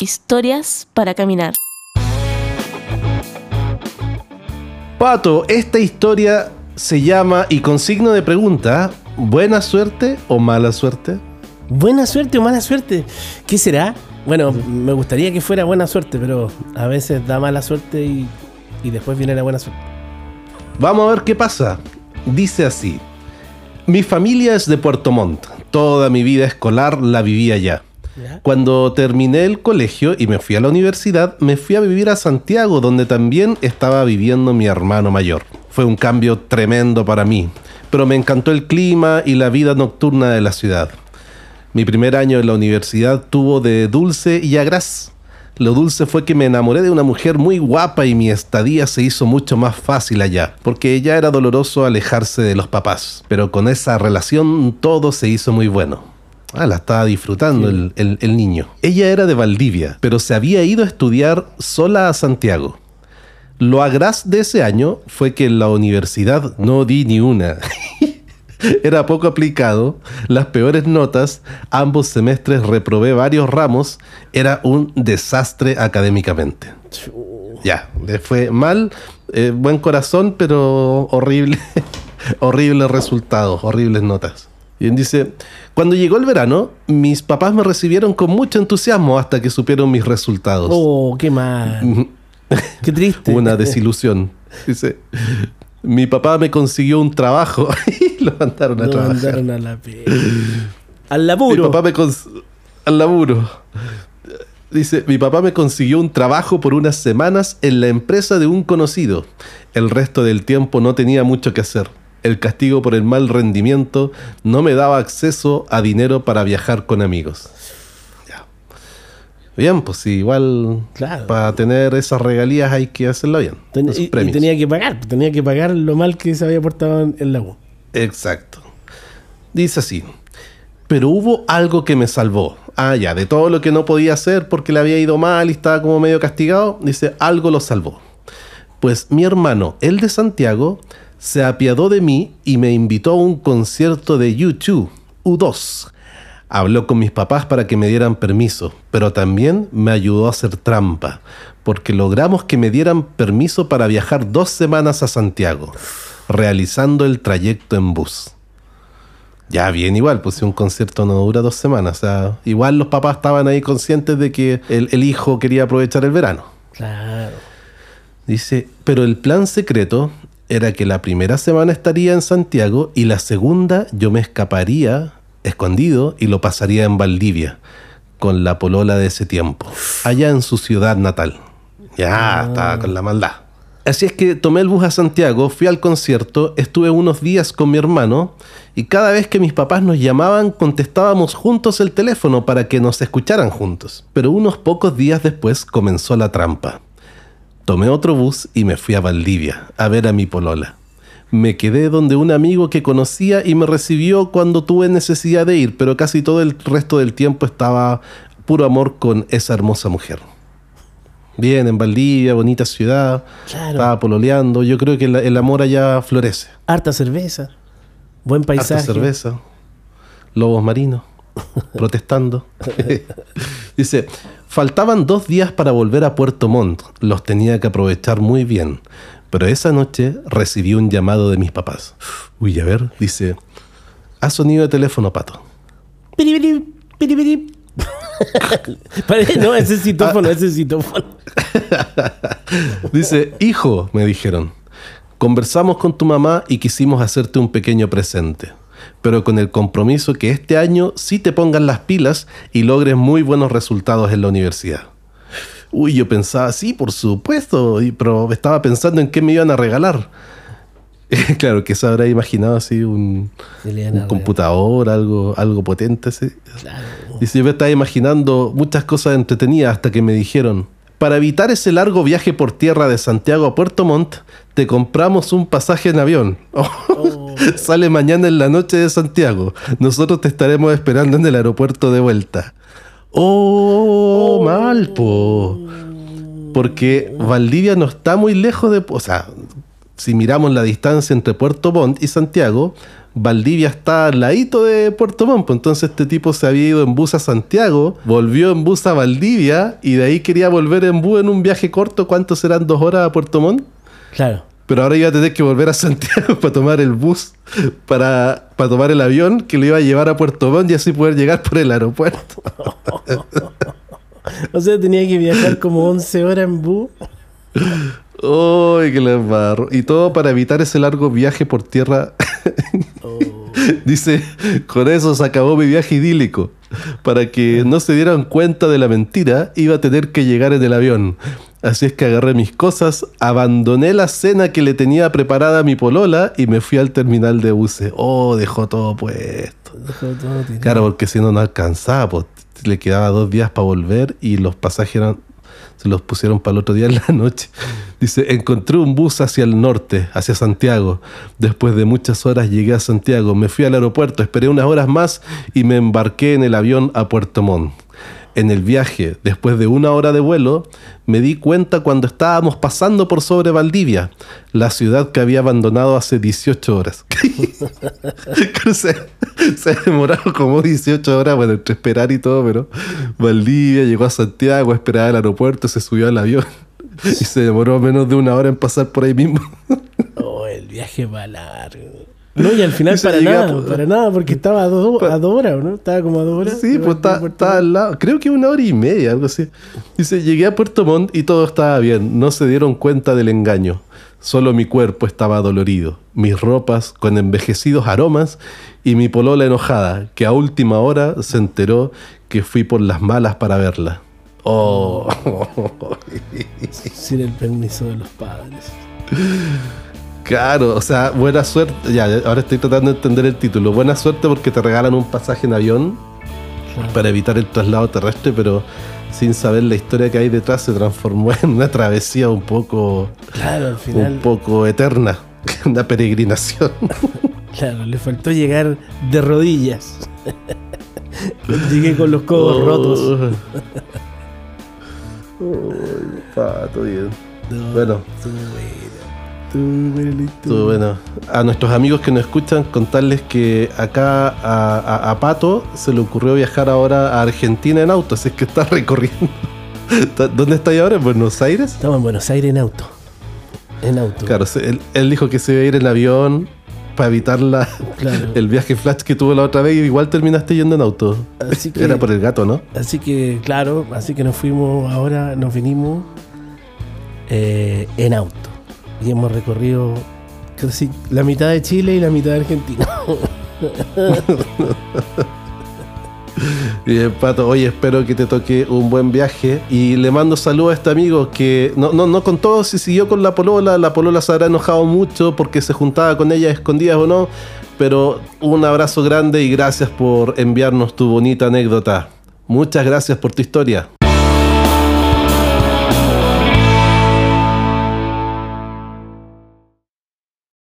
Historias para caminar. Pato, esta historia se llama, y con signo de pregunta, ¿buena suerte o mala suerte? ¿Buena suerte o mala suerte? ¿Qué será? Bueno, me gustaría que fuera buena suerte, pero a veces da mala suerte y, y después viene la buena suerte. Vamos a ver qué pasa. Dice así. Mi familia es de Puerto Montt. Toda mi vida escolar la viví allá. Cuando terminé el colegio y me fui a la universidad, me fui a vivir a Santiago, donde también estaba viviendo mi hermano mayor. Fue un cambio tremendo para mí, pero me encantó el clima y la vida nocturna de la ciudad. Mi primer año en la universidad tuvo de dulce y agraz. Lo dulce fue que me enamoré de una mujer muy guapa y mi estadía se hizo mucho más fácil allá, porque ya era doloroso alejarse de los papás. Pero con esa relación todo se hizo muy bueno. Ah, la estaba disfrutando el, el- el niño. Ella era de Valdivia, pero se había ido a estudiar sola a Santiago. Lo agraz de ese año fue que en la universidad no di ni una. Era poco aplicado, las peores notas, ambos semestres reprobé varios ramos, era un desastre académicamente. Ya, le fue mal, eh, buen corazón, pero horrible, horribles resultados, horribles notas. Y él dice, cuando llegó el verano, mis papás me recibieron con mucho entusiasmo hasta que supieron mis resultados. Oh, qué mal. Qué triste. Una desilusión. Dice, mi papá me consiguió un trabajo y lo mandaron a Lo trabajar. mandaron a la. Al Mi laburo. papá me cons- al laburo. Dice, mi papá me consiguió un trabajo por unas semanas en la empresa de un conocido. El resto del tiempo no tenía mucho que hacer. El castigo por el mal rendimiento no me daba acceso a dinero para viajar con amigos. Ya. Bien, pues igual Claro. para tener esas regalías hay que hacerlo bien. Ten- esos y, y premios. tenía que pagar, tenía que pagar lo mal que se había portado en, en la U. Exacto. Dice así. Pero hubo algo que me salvó. Ah, ya, de todo lo que no podía hacer porque le había ido mal y estaba como medio castigado, dice, algo lo salvó. Pues mi hermano, el de Santiago, se apiadó de mí y me invitó a un concierto de U2, U2. Habló con mis papás para que me dieran permiso, pero también me ayudó a hacer trampa, porque logramos que me dieran permiso para viajar dos semanas a Santiago, realizando el trayecto en bus. Ya bien igual, pues si un concierto no dura dos semanas, o sea, igual los papás estaban ahí conscientes de que el, el hijo quería aprovechar el verano. Claro. Dice, pero el plan secreto era que la primera semana estaría en Santiago y la segunda yo me escaparía escondido y lo pasaría en Valdivia con la polola de ese tiempo, allá en su ciudad natal. Ya, estaba con la maldad. Así es que tomé el bus a Santiago, fui al concierto, estuve unos días con mi hermano y cada vez que mis papás nos llamaban contestábamos juntos el teléfono para que nos escucharan juntos. Pero unos pocos días después comenzó la trampa. Tomé otro bus y me fui a Valdivia a ver a mi polola. Me quedé donde un amigo que conocía y me recibió cuando tuve necesidad de ir, pero casi todo el resto del tiempo estaba puro amor con esa hermosa mujer. Bien, en Valdivia, bonita ciudad, Claro. estaba pololeando. Yo creo que el, el amor allá florece. Harta cerveza. Buen Harta paisaje. cerveza, lobos marinos, protestando. Dice, faltaban dos días para volver a Puerto Montt. Los tenía que aprovechar muy bien. Pero esa noche recibí un llamado de mis papás. Uy, a ver, dice, ha sonido de teléfono, pato. Pare- no, ese es citófono, ese es citófono. Dice, hijo, me dijeron, conversamos con tu mamá y quisimos hacerte un pequeño presente, pero con el compromiso que este año sí te pongan las pilas y logres muy buenos resultados en la universidad. Uy, yo pensaba, sí, por supuesto, y- pero estaba pensando en qué me iban a regalar. claro, que se habrá imaginado así un, computador, algo, algo potente. así. Claro. Dice, yo me estaba imaginando muchas cosas entretenidas hasta que me dijeron, para evitar ese largo viaje por tierra de Santiago a Puerto Montt, te compramos un pasaje en avión. Sale mañana en la noche de Santiago. Nosotros te estaremos esperando en el aeropuerto de vuelta. Oh, mal, po. Porque Valdivia no está muy lejos de... O sea, si miramos la distancia entre Puerto Montt y Santiago, Valdivia está al ladito de Puerto Montt. Entonces este tipo se había ido en bus a Santiago, volvió en bus a Valdivia y de ahí quería volver en bus en un viaje corto. ¿Cuántos serán dos horas a Puerto Montt? Claro. Pero ahora iba a tener que volver a Santiago para tomar el bus, para, para tomar el avión que lo iba a llevar a Puerto Montt y así poder llegar por el aeropuerto. O sea, tenía que viajar como 11 horas en bus. ¡Uy, que le embarro! Y todo para evitar ese largo viaje por tierra. Dice, con eso se acabó mi viaje idílico. Para que no se dieran cuenta de la mentira, iba a tener que llegar en el avión. Así es que agarré mis cosas, abandoné la cena que le tenía preparada a mi polola y me fui al terminal de buses. Oh, dejó todo puesto. Dejó todo tirado. Claro, porque si no, no alcanzaba, pues le quedaba dos días para volver y los pasajes eran, se los pusieron para el otro día en la noche. Dice, encontré un bus hacia el norte, hacia Santiago. Después de muchas horas llegué a Santiago, me fui al aeropuerto, esperé unas horas más y me embarqué en el avión a Puerto Montt. En el viaje, después de una hora de vuelo, me di cuenta cuando estábamos pasando por sobre Valdivia, la ciudad que había abandonado hace 18 horas. se, se ha demorado como 18 horas, bueno, entre esperar y todo, pero Valdivia llegó a Santiago, esperaba el aeropuerto, se subió al avión y se demoró menos de una hora en pasar por ahí mismo. Oh, el viaje va largo. No, y al final Y para nada, por- para nada, porque estaba a dos, a dos horas, ¿no? Estaba como a dos horas. Sí, pues está, está al lado. Creo que una hora y media, algo así. Dice, llegué a Puerto Montt y todo estaba bien. No se dieron cuenta del engaño. Solo mi cuerpo estaba dolorido. Mis ropas con envejecidos aromas y mi polola enojada, que a última hora se enteró que fui por las malas para verla. Oh. Sin el permiso de los padres. Claro, o sea, buena suerte. Ya, ahora estoy tratando de entender el título. Buena suerte porque te regalan un pasaje en avión Claro. para evitar el traslado terrestre, pero sin saber la historia que hay detrás se transformó en una travesía un poco, Claro, al un final. poco eterna, una peregrinación. Claro, le faltó llegar de rodillas. Llegué con los codos rotos. Uy, pato, bien. No, Bueno. Estuvo bueno. A nuestros amigos que nos escuchan, contarles que acá a, a- a Pato se le ocurrió viajar ahora a Argentina en auto, así es que está recorriendo. ¿Dónde está ahora? ¿En Buenos Aires? Estamos en Buenos Aires en auto. En auto. Claro, él, él dijo que se iba a ir en avión para evitar la, Claro. el viaje flash que tuvo la otra vez y igual terminaste yendo en auto. Así que, Era por el gato, ¿no? así que, claro, así que nos fuimos ahora, nos vinimos eh, en auto. Y hemos recorrido casi la mitad de Chile y la mitad de Argentina. Bien, Pato, oye, espero que te toque un buen viaje. Y le mando saludos a este amigo que no, no, no contó si siguió con la polola. La polola se habrá enojado mucho porque se juntaba con ella escondidas o no. Pero un abrazo grande y gracias por enviarnos tu bonita anécdota. Muchas gracias por tu historia.